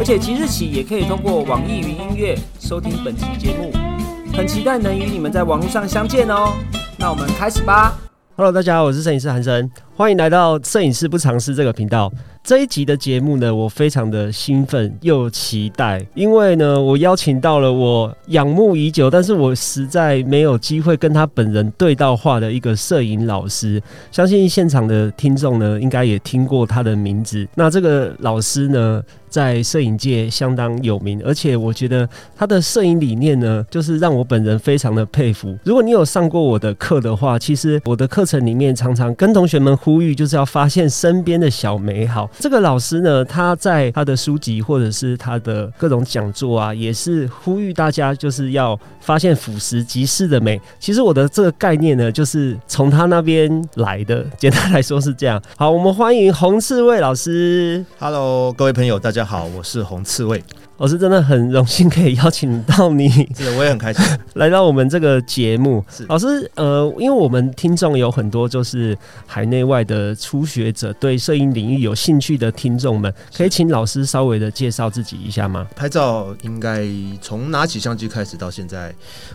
而且即日起也可以通过网易云音乐收听本期节目，很期待能与你们在网络上相见哦。那我们开始吧。Hello，大家好，我是摄影师韩生，欢迎来到摄影师不尝试这个频道。这一集的节目呢，我非常的兴奋又期待，因为呢，我邀请到了我仰慕已久，但是我实在没有机会跟他本人对到话的一个摄影老师。相信现场的听众呢，应该也听过他的名字。那这个老师呢，在摄影界相当有名，而且我觉得他的摄影理念呢，就是让我本人非常的佩服。如果你有上过我的课的话，其实我的课程里面常常跟同学们 呼吁，就是要发现身边的小美好。这个老师呢，他在他的书籍或者是他的各种讲座啊，也是呼吁大家就是要发现腐蚀即是的美。其实我的这个概念呢，就是从他那边来的。简单来说是这样。好，我们欢迎洪刺猬老师。Hello，各位朋友，大家好，我是洪刺猬。我是真的很荣幸可以邀请到你，是的，我也很开心 来到我们这个节目。老师，呃，因为我们听众有很多就是海内外的初学者，对摄影领域有兴趣的听众们，可以请老师稍微的介绍自己一下吗？拍照应该从拿起相机开始到现在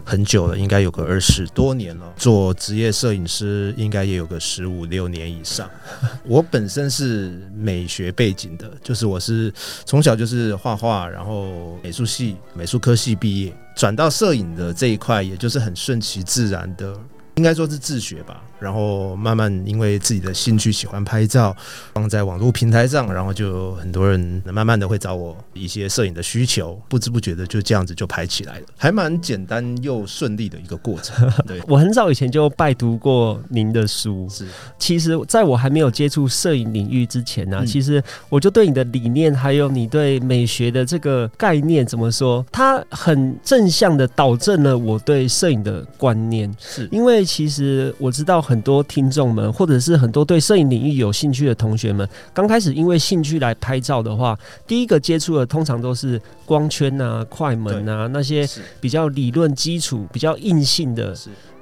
很久了，应该有个二十多年了。做职业摄影师应该也有个十五六年以上。我本身是美学背景的，就是我是从小就是画画，然后。后美术系、美术科系毕业，转到摄影的这一块，也就是很顺其自然的，应该说是自学吧。然后慢慢因为自己的兴趣喜欢拍照，放在网络平台上，然后就很多人慢慢的会找我一些摄影的需求，不知不觉的就这样子就拍起来了，还蛮简单又顺利的一个过程。对。我很早以前就拜读过您的书，是。其实在我还没有接触摄影领域之前呢，其实我就对你的理念还有你对美学的这个概念怎么说，它很正向的导正了我对摄影的观念，是。因为其实我知道很。多听众们，或者是很多对摄影领域有兴趣的同学们，刚开始因为兴趣来拍照的话，第一个接触的通常都是光圈啊、快门啊那些比较理论基础、比较硬性的、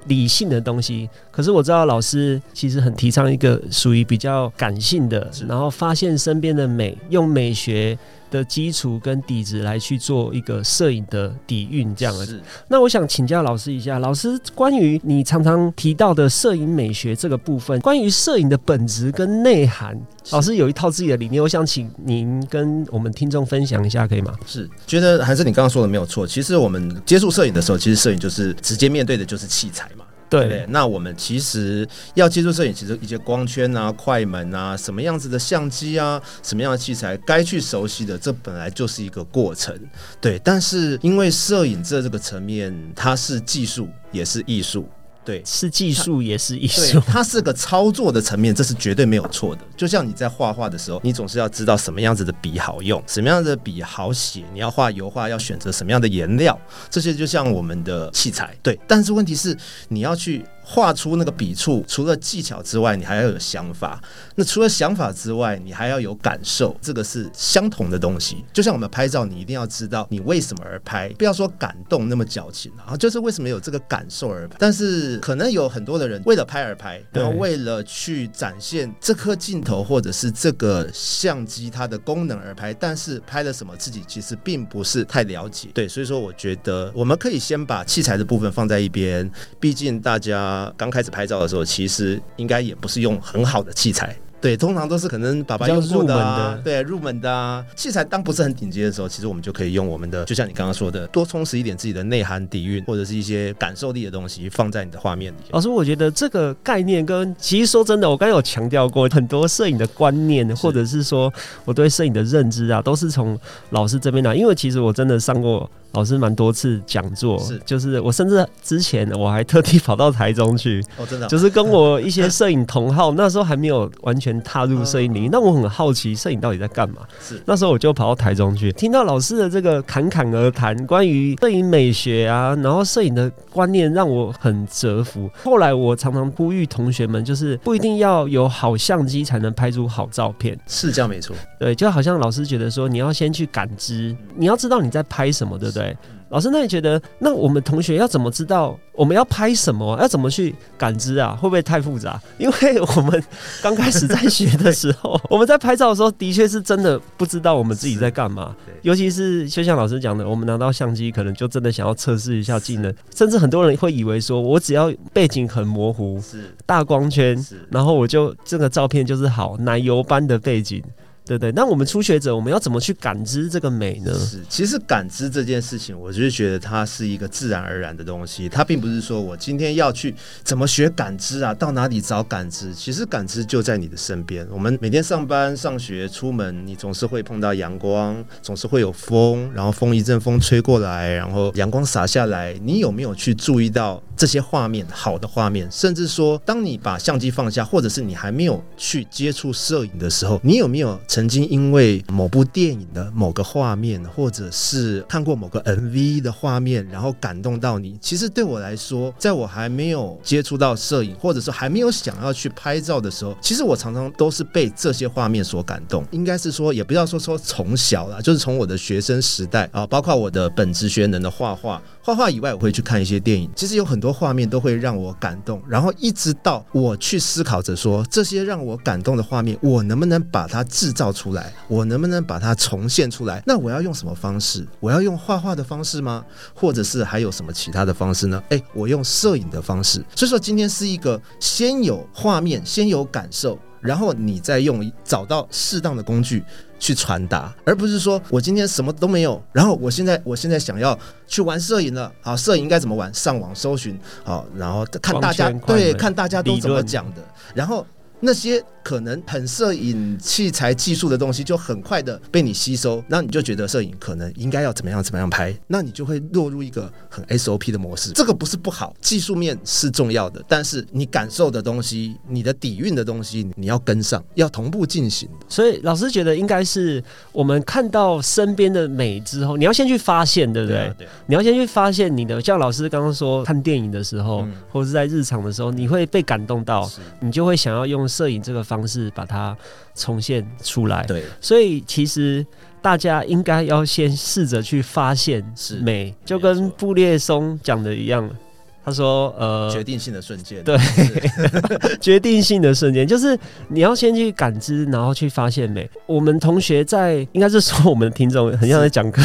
理性的东西。可是我知道老师其实很提倡一个属于比较感性的，然后发现身边的美，用美学。的基础跟底子来去做一个摄影的底蕴，这样子。那我想请教老师一下，老师关于你常常提到的摄影美学这个部分，关于摄影的本质跟内涵，老师有一套自己的理念，我想请您跟我们听众分享一下，可以吗？是，觉得还是你刚刚说的没有错。其实我们接触摄影的时候，其实摄影就是直接面对的就是器材对，那我们其实要接触摄影，其实一些光圈啊、快门啊、什么样子的相机啊、什么样的器材该去熟悉的，这本来就是一个过程。对，但是因为摄影这这个层面，它是技术也是艺术。对，是技术也是艺术，它是个操作的层面，这是绝对没有错的。就像你在画画的时候，你总是要知道什么样子的笔好用，什么样的笔好写。你要画油画，要选择什么样的颜料，这些就像我们的器材。对，但是问题是你要去。画出那个笔触，除了技巧之外，你还要有想法。那除了想法之外，你还要有感受，这个是相同的东西。就像我们拍照，你一定要知道你为什么而拍，不要说感动那么矫情啊，就是为什么有这个感受而拍。但是可能有很多的人为了拍而拍，然后为了去展现这颗镜头或者是这个相机它的功能而拍，但是拍了什么自己其实并不是太了解。对，所以说我觉得我们可以先把器材的部分放在一边，毕竟大家。刚开始拍照的时候，其实应该也不是用很好的器材。对，通常都是可能爸爸用过的，对，入门的啊器材。当不是很顶级的时候，其实我们就可以用我们的，就像你刚刚说的，多充实一点自己的内涵底蕴，或者是一些感受力的东西，放在你的画面里。老师，我觉得这个概念跟其实说真的，我刚刚有强调过很多摄影的观念，或者是说我对摄影的认知啊，都是从老师这边来。因为其实我真的上过。老师蛮多次讲座，是就是我甚至之前我还特地跑到台中去，哦，真的哦、就是跟我一些摄影同好，那时候还没有完全踏入摄影领域，那我很好奇摄影到底在干嘛。是那时候我就跑到台中去，听到老师的这个侃侃而谈，关于摄影美学啊，然后摄影的观念让我很折服。后来我常常呼吁同学们，就是不一定要有好相机才能拍出好照片。是这样没错。对，就好像老师觉得说，你要先去感知，你要知道你在拍什么，对不对？老师，那你觉得，那我们同学要怎么知道我们要拍什么？要怎么去感知啊？会不会太复杂？因为我们刚开始在学的时候，我们在拍照的时候，的确是真的不知道我们自己在干嘛。尤其是就像老师讲的，我们拿到相机，可能就真的想要测试一下技能，甚至很多人会以为说，我只要背景很模糊，是大光圈，然后我就这个照片就是好奶油般的背景。对对，那我们初学者，我们要怎么去感知这个美呢？是，其实感知这件事情，我就是觉得它是一个自然而然的东西，它并不是说我今天要去怎么学感知啊，到哪里找感知。其实感知就在你的身边。我们每天上班、上学、出门，你总是会碰到阳光，总是会有风，然后风一阵风吹过来，然后阳光洒下来，你有没有去注意到这些画面，好的画面？甚至说，当你把相机放下，或者是你还没有去接触摄影的时候，你有没有？曾经因为某部电影的某个画面，或者是看过某个 MV 的画面，然后感动到你。其实对我来说，在我还没有接触到摄影，或者是还没有想要去拍照的时候，其实我常常都是被这些画面所感动。应该是说，也不要说说从小啦，就是从我的学生时代啊，包括我的本职学能的画画，画画以外，我会去看一些电影。其实有很多画面都会让我感动，然后一直到我去思考着说，这些让我感动的画面，我能不能把它制造出来？我能不能把它重现出来？那我要用什么方式？我要用画画的方式吗？或者是还有什么其他的方式呢？诶，我用摄影的方式。所以说，今天是一个先有画面，先有感受。然后你再用找到适当的工具去传达，而不是说我今天什么都没有，然后我现在我现在想要去玩摄影了，好，摄影应该怎么玩？上网搜寻，好，然后看大家对看大家都怎么讲的，然后那些可能很摄影器材技术的东西，就很快的被你吸收，那你就觉得摄影可能应该要怎么样怎么样拍，那你就会落入一个很 SOP 的模式。这个不是不好，技术面是重要的，但是你感受的东西，你的底蕴的东西，你要跟上，要同步进行。所以老师觉得应该是我们看到身边的美之后，你要先去发现，对不对？对啊对啊你要先去发现你的，像老师刚刚说，看电影的时候，嗯或者是在日常的时候，你会被感动到，你就会想要用摄影这个方式把它重现出来。对，所以其实大家应该要先试着去发现美，就跟布列松讲的一样。他说：“呃，决定性的瞬间。对 决定性的瞬间，就是你要先去感知，然后去发现美。我们同学在，应该是说我们的听众很像在讲课，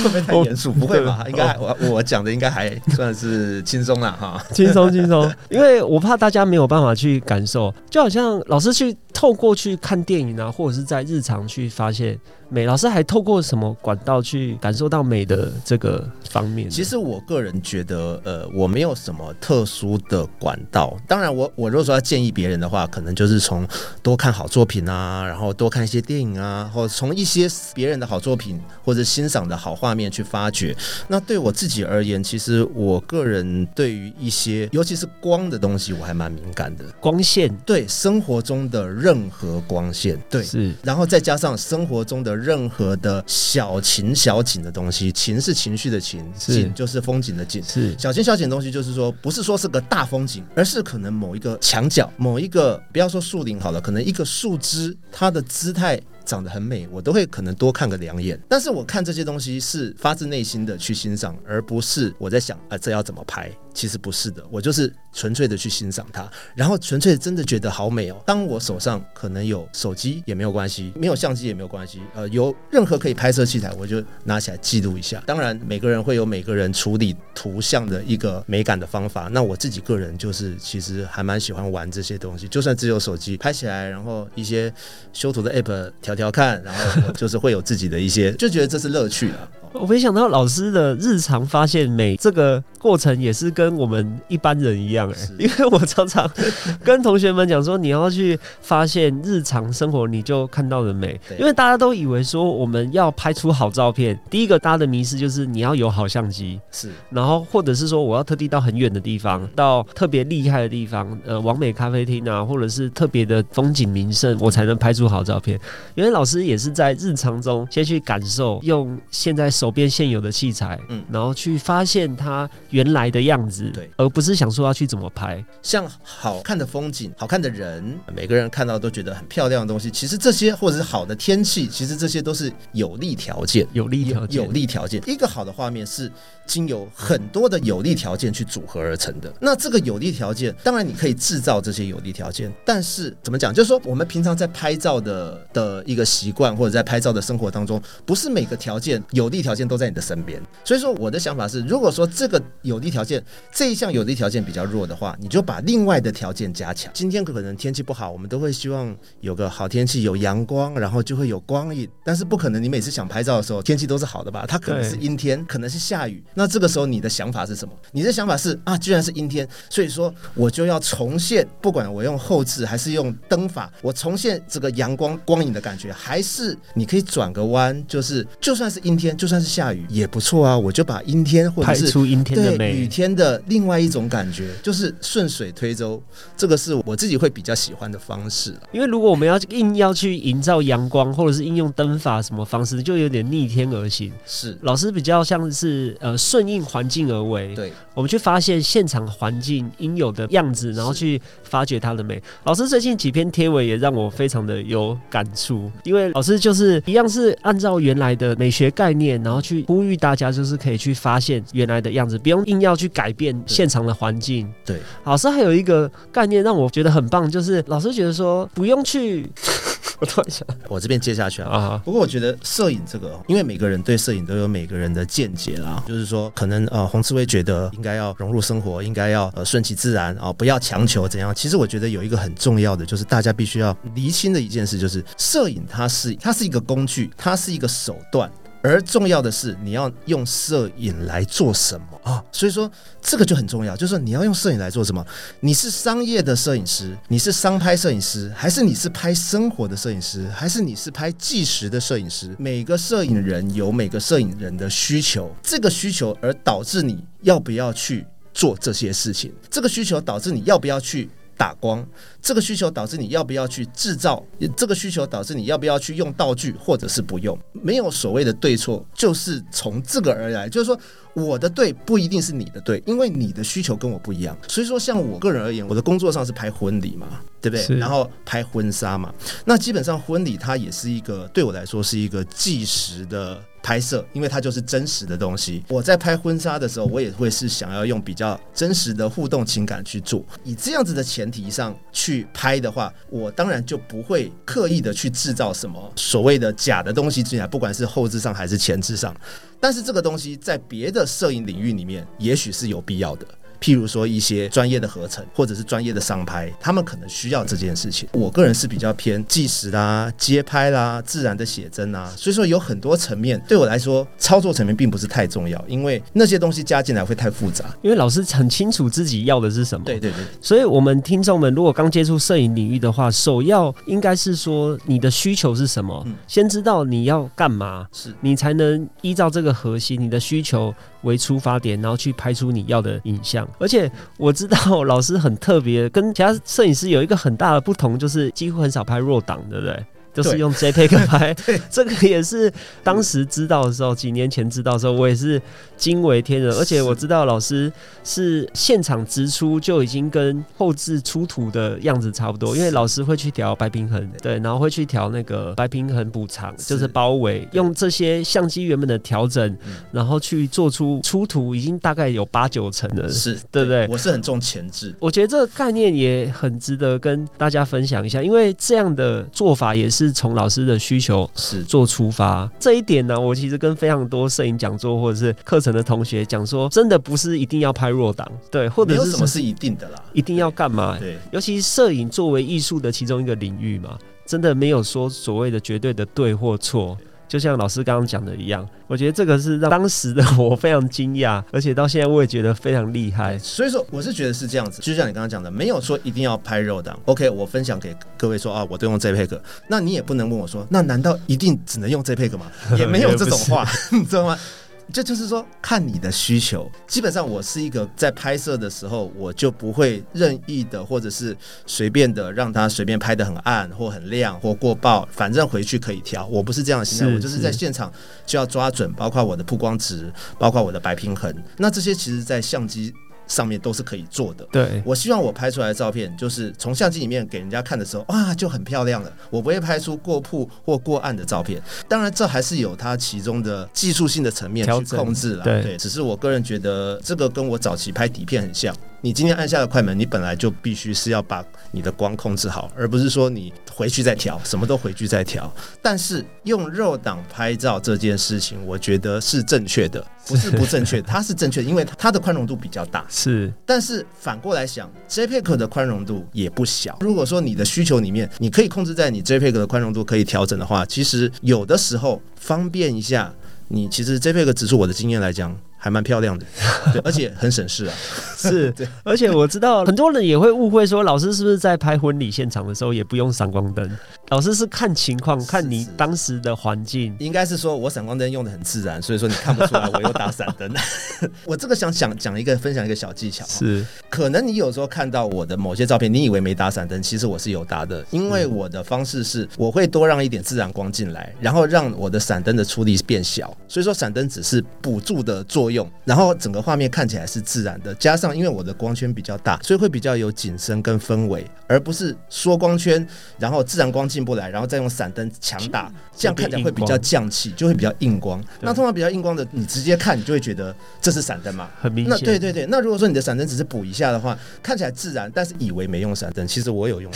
会不会太严肃？不会吧？应该我我讲的应该还算是轻松啦哈。轻松轻松，因为我怕大家没有办法去感受，就好像老师去透过去看电影啊，或者是在日常去发现美，老师还透过什么管道去感受到美的这个方面？其实我个人觉得，呃，我没有什么特殊的管道。当然我，我如果说要建议别人的话，可能就是从多看好作品啊，然后多看一些电影啊，或者从一些别人的好作品或者欣赏的好画面去发掘。那对我自己而言，其实我个人对于一些，尤其是光的东西，我还蛮敏感的。光线对生活中的任何光线，对，是然后再加上生活中的任何的小情小景的东西，情是情绪的情，景就是风景的景。是小情小景的东西，就是说，不是说是个大风景，而是可能某一个墙角、某一个不要说树林好了，可能一个树枝，它的姿态长得很美，我都会可能多看个两眼。但是我看这些东西是发自内心的去欣赏，而不是我在想啊、这要怎么拍。其实不是的，我就是纯粹的去欣赏它，然后纯粹真的觉得好美哦。当我手上可能有手机也没有关系，没有相机也没有关系，呃，有任何可以拍摄器材，我就拿起来记录一下。当然，每个人会有每个人处理图像的一个美感的方法。那我自己个人就是其实还蛮喜欢玩这些东西，就算只有手机拍起来，然后一些修图的 app 调调看，然后就是会有自己的一些，就觉得这是乐趣。我没想到老师的日常发现美这个过程也是跟我们一般人一样哎、是 因为我常常跟同学们讲说，你要去发现日常生活你就看到的美，因为大家都以为说我们要拍出好照片，第一个大家的迷失就是你要有好相机，是。然后或者是说我要特地到很远的地方，到特别厉害的地方，呃，完美咖啡厅啊，或者是特别的风景名胜，我才能拍出好照片。因为老师也是在日常中先去感受，用现在手边现有的器材，嗯嗯，然后去发现它原来的样子，对，而不是想说要去怎么拍。像好看的风景、好看的人，每个人看到都觉得很漂亮的东西，其实这些或者是好的天气，其实这些都是有利条件。有利条件，有利条件，一个好的画面是经由很多的有利条件去组合而成的。那这个有利条件，当然你可以制造这些有利条件，但是怎么讲？就是说我们平常在拍照的的一个习惯，或者在拍照的生活当中，不是每个条件有利条条件都在你的身边。所以说我的想法是，如果说这个有利条件这一项有利条件比较弱的话，你就把另外的条件加强。今天可能天气不好，我们都会希望有个好天气，有阳光，然后就会有光影。但是不可能你每次想拍照的时候天气都是好的吧？它可能是阴天，可能是下雨。那这个时候你的想法是什么？你的想法是啊，居然是阴天，所以说我就要重现，不管我用后置还是用灯法，我重现这个阳光光影的感觉，还是你可以转个弯，就是就算是阴天，就算是下雨也不错啊。我就把阴天或者拍是出阴天的美雨。天的另外一种感觉，就是顺水推舟，这个是我自己会比较喜欢的方式啊。因为如果我们要硬要去营造阳光，或者是应用灯法什么方式，就有点逆天而行。是，老师比较像是呃顺应环境而为，对，我们去发现现场环境应有的样子，然后去发掘它的美。老师最近几篇贴文也让我非常的有感触，因为老师就是一样是按照原来的美学概念，然后去呼吁大家就是可以去发现原来的样子，不用硬要去改变现场的环境。对，老师还有一个概念让我觉得很棒，就是老师觉得说不用去，我突然想我这边接下去啊。啊，不过我觉得摄影这个哦，因为每个人对摄影都有每个人的见解啦，就是说可能呃洪志威觉得应该要融入生活，应该要呃顺其自然啊、不要强求怎样。其实我觉得有一个很重要的，就是大家必须要厘清的一件事，就是摄影它是它是一个工具，它是一个手段。而重要的是，你要用摄影来做什么啊？所以说这个就很重要，就是说你要用摄影来做什么？你是商业的摄影师，你是商拍摄影师，还是你是拍生活的摄影师，还是你是拍纪实的摄影师？每个摄影人有每个摄影人的需求，这个需求而导致你要不要去做这些事情，这个需求导致你要不要去。打光，这个需求导致你要不要去制造，这个需求导致你要不要去用道具，或者是不用，没有所谓的对错，就是从这个而来。就是说，我的对不一定是你的对，因为你的需求跟我不一样。所以说，像我个人而言，我的工作上是拍婚礼嘛，对不对？然后拍婚纱嘛，那基本上婚礼它也是一个对我来说是一个计时的。拍摄，因为它就是真实的东西。我在拍婚纱的时候，我也会是想要用比较真实的互动情感去做。以这样子的前提上去拍的话，我当然就不会刻意的去制造什么所谓的假的东西进来，不管是后置上还是前置上。但是这个东西在别的摄影领域里面，也许是有必要的。譬如说一些专业的合成，或者是专业的商拍，他们可能需要这件事情。我个人是比较偏纪实啦、街拍啦、自然的写真啦，所以说有很多层面对我来说，操作层面并不是太重要，因为那些东西加进来会太复杂。因为老师很清楚自己要的是什么。对对对，所以，我们听众们如果刚接触摄影领域的话，首要应该是说你的需求是什么，嗯先知道你要干嘛，是你才能依照这个核心，你的需求为出发点，然后去拍出你要的影像。而且我知道老师很特别，跟其他摄影师有一个很大的不同，就是几乎很少拍弱档，对不对？就是用 JPEG 拍 这个也是当时知道的时候，几年前知道的时候，我也是惊为天人。而且我知道老师是现场直出就已经跟后置出图的样子差不多，因为老师会去调白平衡，对，然后会去调那个白平衡补偿，就是包围，用这些相机原本的调整，嗯然后去做出出图，已经大概有八九成了，是，对不对？我是很重前置。我觉得这个概念也很值得跟大家分享一下，因为这样的做法也是从老师的需求是做出发。这一点呢，我其实跟非常多摄影讲座或者是课程的同学讲说，真的不是一定要拍弱档，对，或者是什么是一定的啦。一定要干嘛？对，尤其摄影作为艺术的其中一个领域嘛，真的没有说所谓的绝对的对或错。就像老师刚刚讲的一样，我觉得这个是让当时的我非常惊讶，而且到现在我也觉得非常厉害。所以说，我是觉得是这样子，就像你刚刚讲的，没有说一定要拍肉档。OK，我分享给各位说啊，我都用 JPEG，那你也不能问我说，那难道一定只能用 JPEG 吗？也没有这种话，你知道吗？这就是说，看你的需求。基本上，我是一个在拍摄的时候，我就不会任意的，或者是随便的让它随便拍的很暗或很亮或过曝，反正回去可以调。我不是这样的心态，我就是在现场就要抓准，包括我的曝光值，包括我的白平衡。那这些其实，在相机上面都是可以做的。对，我希望我拍出来的照片，就是从相机里面给人家看的时候，哇，就很漂亮了。我不会拍出过曝或过暗的照片。当然，这还是有它其中的技术性的层面去控制了。对只是我个人觉得这个跟我早期拍底片很像。你今天按下了快门，你本来就必须是要把你的光控制好，而不是说你回去再调，什么都回去再调。但是用肉档拍照这件事情，我觉得是正确的，不是不正确，它是正确的，因为它的宽容度比较大。是但是反过来想，JPEG 的宽容度也不小。如果说你的需求里面，你可以控制在你 JPEG 的宽容度可以调整的话，其实有的时候方便一下，你其实 JPEG 指数我的经验来讲还蛮漂亮的，对，而且很省事啊。是，而且我知道很多人也会误会说，老师是不是在拍婚礼现场的时候也不用闪光灯？老师是看情况，看你当时的环境。应该是说我闪光灯用的很自然，所以说你看不出来我有打闪灯。我这个想讲讲一个分享一个小技巧，是可能你有时候看到我的某些照片，你以为没打闪灯，其实我是有打的，因为我的方式是我会多让一点自然光进来，然后让我的闪灯的出力变小，所以说闪灯只是补助的作用，然后整个画面看起来是自然的，加上因为我的光圈比较大，所以会比较有景深跟氛围，而不是缩光圈，然后自然光进不来，然后再用闪灯强打，这样看起来会比较降气，就会比较硬光。那通常比较硬光的，你直接看你就会觉得这是闪灯嘛，很明显。对对对，那如果说你的闪灯只是补一下的话，看起来自然，但是以为没用闪灯，其实我有用，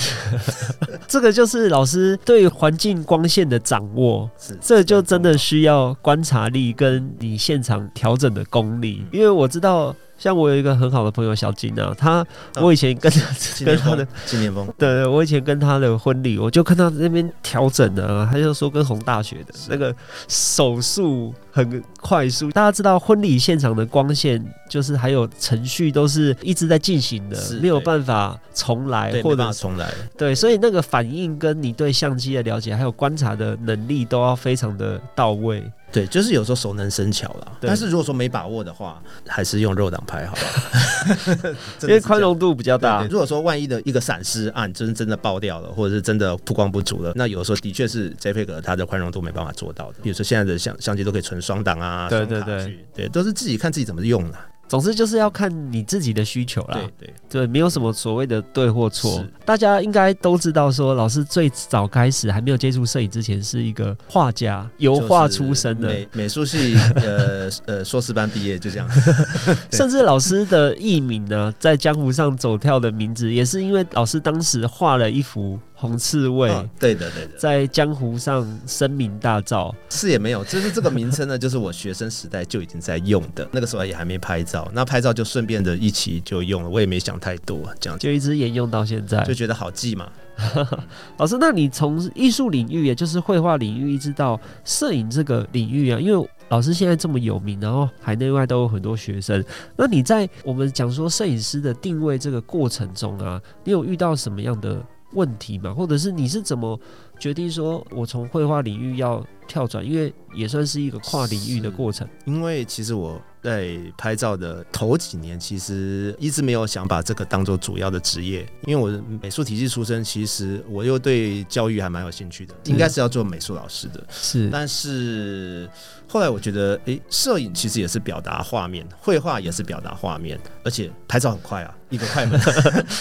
这个就是老师对环境光线的掌握，是这就真的需要观察力跟你现场调整的功力。因为我知道，像我有一个很好的朋友小金啊，他我以前跟纪跟他的纪念风，对对，我以前跟他的婚礼，我就看他那边调整啊，他就说跟红大学的那个手速很快速。大家知道婚礼现场的光线，就是还有程序都是一直在进行的，没有办法重来，对，或者或者重来，对，所以那个反应跟你对相机的了解，还有观察的能力都要非常的到位。对，就是有时候熟能生巧啦。对但是如果说没把握的话，还是用肉档拍好了，因为宽容度比较大。如果说万一的一个闪失啊，你真真的爆掉了，或者是真的曝光不足了，那有的时候的确是 JPEG 它的宽容度没办法做到的。比如说现在的相相机都可以存双档啊，对对对对，都是自己看自己怎么用啦。总之就是要看你自己的需求啦。对对，对，没有什么所谓的对或错，大家应该都知道说，老师最早开始还没有接触摄影之前，是一个画家，油画出身的，美美术系呃 呃硕士班毕业就这样。甚至老师的艺名呢，在江湖上走跳的名字，也是因为老师当时画了一幅红刺猬。哦对的对的，在江湖上声名大噪，是也没有，就是这个名称呢，就是我学生时代就已经在用的，那个时候也还没拍照，那拍照就顺便的一起就用了，我也没想太多，这样就一直沿用到现在就。觉得好记嘛。老师，那你从艺术领域，也就是绘画领域，一直到摄影这个领域啊，因为老师现在这么有名，然后海内外都有很多学生。那你在我们讲说摄影师的定位这个过程中啊，你有遇到什么样的问题嘛？或者是你是怎么决定说我从绘画领域要跳转？因为也算是一个跨领域的过程。因为其实我在拍照的头几年，其实一直没有想把这个当做主要的职业，因为我是美术体系出身，其实我又对教育还蛮有兴趣的，应该是要做美术老师的。是但是后来我觉得，诶，摄影其实也是表达画面，绘画也是表达画面，而且拍照很快啊，一个快门。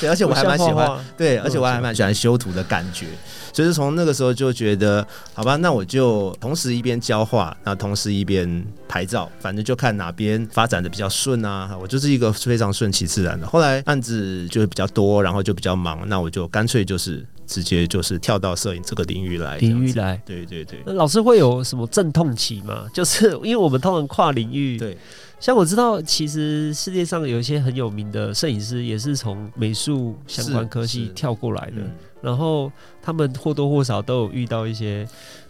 对，而且我还蛮喜欢，对，而且我还蛮喜欢修图的感觉。所以是从那个时候就觉得，好吧，那我就同时一边教画，那同时一边拍照，反正就看哪边发展的比较顺啊。我就是一个非常顺其自然的。后来案子就会比较多，然后就比较忙，那我就干脆就是直接就是跳到摄影这个领域来。领域来。对对对那老师会有什么阵痛期吗？就是因为我们通常跨领域对。像我知道，其实世界上有一些很有名的摄影师，也是从美术相关科系跳过来的，嗯然后他们或多或少都有遇到一些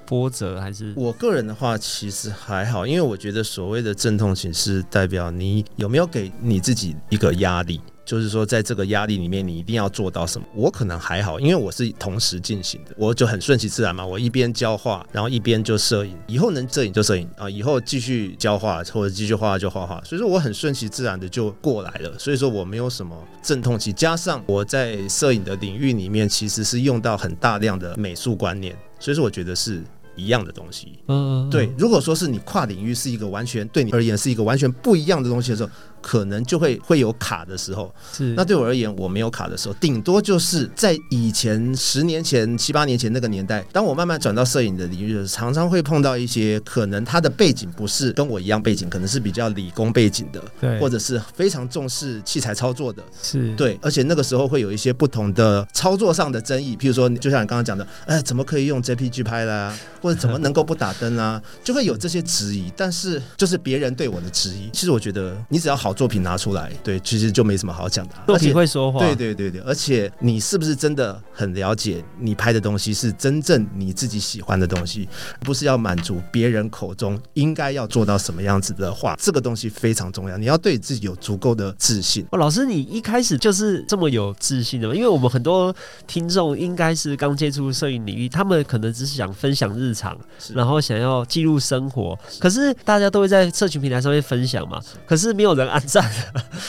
波折，还是？我个人的话，其实还好，因为我觉得所谓的阵痛型是代表你有没有给你自己一个压力，就是说在这个压力里面，你一定要做到什么。我可能还好，因为我是同时进行的，我就很顺其自然嘛。我一边教画，然后一边就摄影，以后能摄影就摄影啊，以后继续教画或者继续画画就画画。所以说我很顺其自然的就过来了，所以说我没有什么阵痛期。加上我在摄影的领域里面，其实是用到很大量的美术观念，所以说我觉得是一样的东西。嗯，对，如果说是你跨领域是一个完全对你而言是一个完全不一样的东西的时候，可能就会会有卡的时候。是。那对我而言，我没有卡的时候，顶多就是在以前十年前、七八年前那个年代，当我慢慢转到摄影的领域的时候，常常会碰到一些可能他的背景不是跟我一样背景，可能是比较理工背景的，对，或者是非常重视器材操作的，是。对，而且那个时候会有一些不同的操作上的争议，譬如说，就像你刚刚讲的，哎，怎么可以用 JPG 拍啦、或者怎么能够不打灯啊，就会有这些质疑。但是就是别人对我的质疑，其实我觉得你只要好作品拿出来，对，其实就没什么好讲的啊。作品会说话，对对对对，而且你是不是真的很了解你拍的东西是真正你自己喜欢的东西，不是要满足别人口中应该要做到什么样子的话，这个东西非常重要。你要对自己有足够的自信。哦，老师，你一开始就是这么有自信的吗？因为我们很多听众应该是刚接触摄影领域，他们可能只是想分享日常，然后想要记录生活。可是大家都会在社群平台上面分享嘛，可是没有人按赞，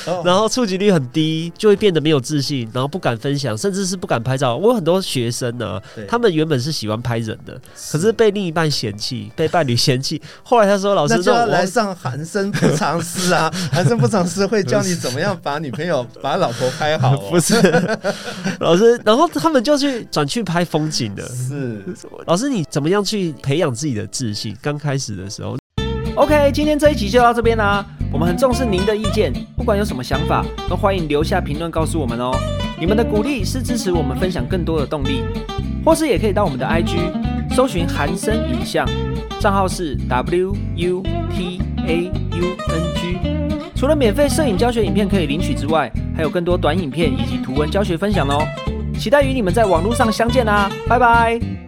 哦然后触及率很低，就会变得没有自信，然后不敢分享，甚至是不敢拍照。我有很多学生呢、对他们原本是喜欢拍人的，可是被另一半嫌弃，被伴侣嫌弃。后来他说：“老师，那就要我来上寒生不藏私啊！寒生不藏私会教你怎么样把女朋友、把老婆拍好、哦。不是老师，然后他们就去转去拍风景的。是老师，你怎么样去培养自己的自信？刚开始的时候，OK，今天这一集就到这边啦。我们很重视您的意见，不管有什么想法，都欢迎留下评论告诉我们哦。你们的鼓励是支持我们分享更多的动力，或是也可以到我们的 IG 搜寻韩生影像，账号是 W U T A U N G。除了免费摄影教学影片可以领取之外，还有更多短影片以及图文教学分享哦。期待与你们在网络上相见啦，拜拜。